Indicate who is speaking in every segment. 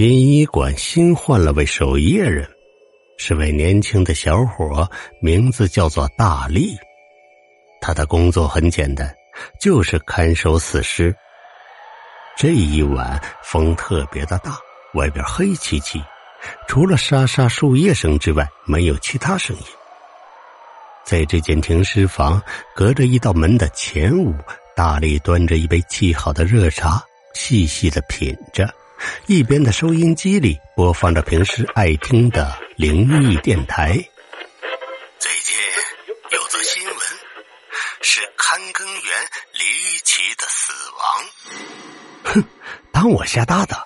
Speaker 1: 殡仪馆新换了位守夜人，是位年轻的小伙，名字叫做大力。他的工作很简单，就是看守死尸。这一晚风特别的大，外边黑漆漆，除了沙沙树叶声之外，没有其他声音。在这间停尸房，隔着一道门的前屋，大力端着一杯沏好的热茶，细细的品着。一边的收音机里播放着平时爱听的灵异电台。最近有则新闻，是看更员离奇的死亡。哼，当我瞎搭的。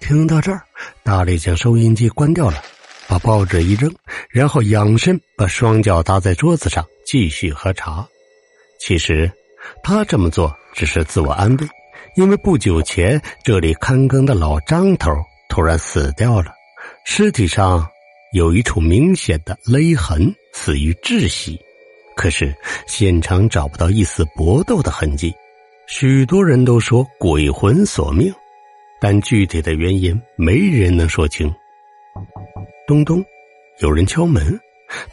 Speaker 1: 听到这儿，大力将收音机关掉了，把报纸一扔，然后仰身把双脚搭在桌子上，继续喝茶。其实，他这么做只是自我安慰。因为不久前这里看更的老张头突然死掉了，尸体上有一处明显的勒痕，死于窒息。可是现场找不到一丝搏斗的痕迹，许多人都说鬼魂索命，但具体的原因没人能说清。咚咚，有人敲门，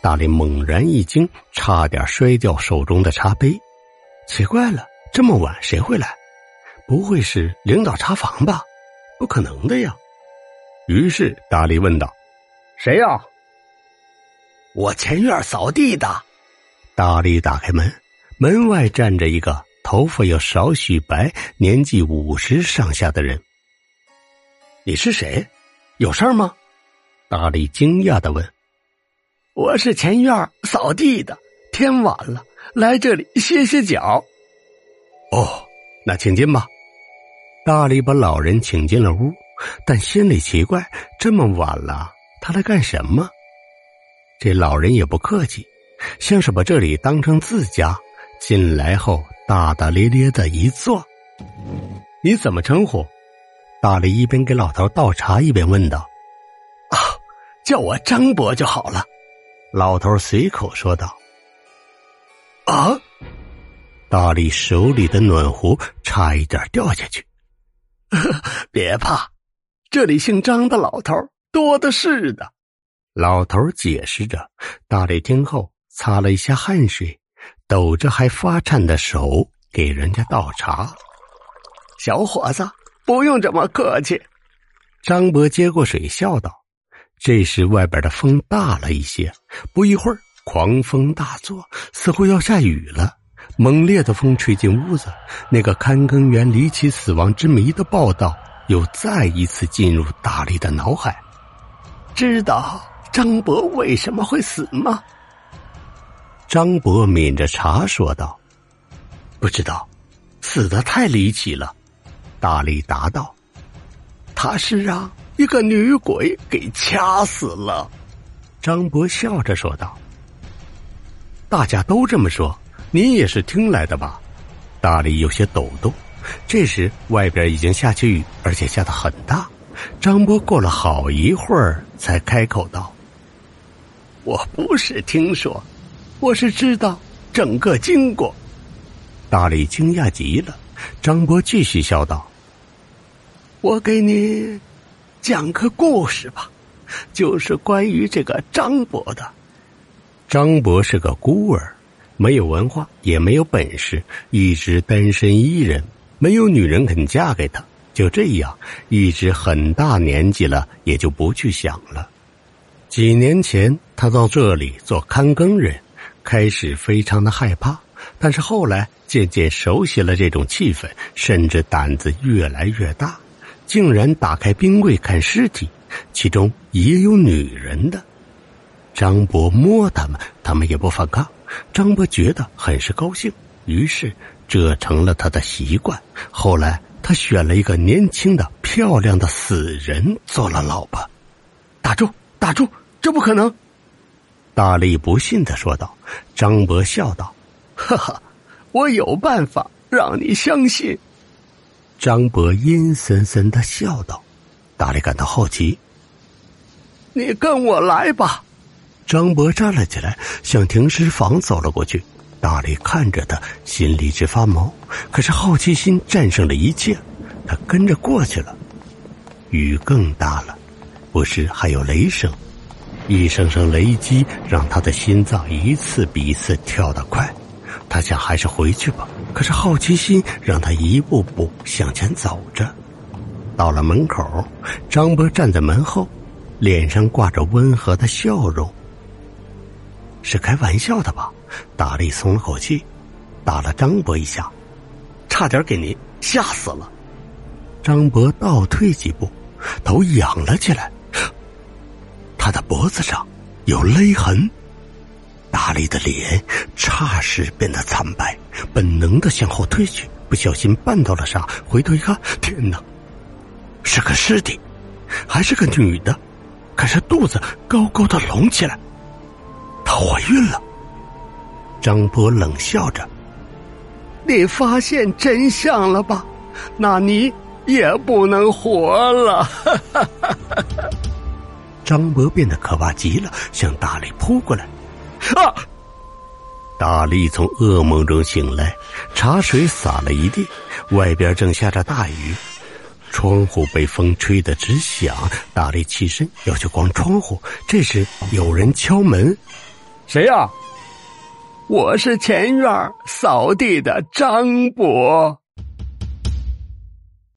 Speaker 1: 大力猛然一惊，差点摔掉手中的茶杯。奇怪了，这么晚谁会来？不会是领导查房吧？不可能的呀！于是大力问道：“
Speaker 2: 谁呀？”“
Speaker 1: 我前院扫地的。”大力打开门，门外站着一个头发有少许白、年纪五十上下的人。“你是谁？有事吗？”大力惊讶的问。
Speaker 2: “我是前院扫地的，天晚了，来这里歇歇脚。”“
Speaker 1: 哦，那请进吧。”大力把老人请进了屋，但心里奇怪：这么晚了，他来干什么？这老人也不客气，像是把这里当成自家。进来后，大大咧咧的一坐。你怎么称呼？大力一边给老头倒茶，一边问道：“
Speaker 2: 啊，叫我张伯就好了。”
Speaker 1: 老头随口说道。
Speaker 2: 啊！
Speaker 1: 大力手里的暖壶差一点掉下去。
Speaker 2: 别怕，这里姓张的老头多的是的。
Speaker 1: 老头解释着。大力听后擦了一下汗水，抖着还发颤的手给人家倒茶。
Speaker 2: 小伙子，不用这么客气。
Speaker 1: 张伯接过水，笑道：“这时外边的风大了一些，不一会儿，狂风大作，似乎要下雨了。”猛烈的风吹进屋子，那个看更员离奇死亡之谜的报道又再一次进入大力的脑海。
Speaker 2: 知道张博为什么会死吗？
Speaker 1: 张博抿着茶说道：“不知道，死的太离奇了。”大力答道：“
Speaker 2: 他是让一个女鬼给掐死了。”
Speaker 1: 张博笑着说道：“大家都这么说。”你也是听来的吧？大力有些抖动。这时外边已经下起雨，而且下的很大。张波过了好一会儿才开口道：“
Speaker 2: 我不是听说，我是知道整个经过。”
Speaker 1: 大力惊讶极了。张波继续笑道：“
Speaker 2: 我给你讲个故事吧，就是关于这个张伯的。
Speaker 1: 张伯是个孤儿。”没有文化，也没有本事，一直单身一人，没有女人肯嫁给他。就这样，一直很大年纪了，也就不去想了。几年前，他到这里做看更人，开始非常的害怕，但是后来渐渐熟悉了这种气氛，甚至胆子越来越大，竟然打开冰柜看尸体，其中也有女人的。张博摸他们，他们也不反抗。张伯觉得很是高兴，于是这成了他的习惯。后来他选了一个年轻的、漂亮的死人做了老婆。
Speaker 2: 打住！打住！这不可能！
Speaker 1: 大力不信的说道。张伯笑道：“
Speaker 2: 哈哈，我有办法让你相信。”
Speaker 1: 张伯阴森森的笑道。大力感到好奇：“
Speaker 2: 你跟我来吧。”
Speaker 1: 张博站了起来，向停尸房走了过去。大力看着他，心里直发毛。可是好奇心战胜了一切，他跟着过去了。雨更大了，不时还有雷声，一声声雷击让他的心脏一次比一次跳得快。他想还是回去吧，可是好奇心让他一步步向前走着。到了门口，张博站在门后，脸上挂着温和的笑容。是开玩笑的吧？大力松了口气，打了张博一下，差点给你吓死了。张博倒退几步，头仰了起来，他的脖子上有勒痕。大力的脸霎时变得惨白，本能的向后退去，不小心绊到了啥，回头一看，天哪，是个尸体，还是个女的，可是肚子高高的隆起来，怀孕了。张波冷笑着：“
Speaker 2: 你发现真相了吧？那你也不能活了。”
Speaker 1: 张博变得可怕极了，向大力扑过来。啊！大力从噩梦中醒来，茶水洒了一地，外边正下着大雨，窗户被风吹得直响。大力起身要去关窗户，这时有人敲门：“
Speaker 3: 谁呀？”“
Speaker 2: 我是前院扫地的张伯。”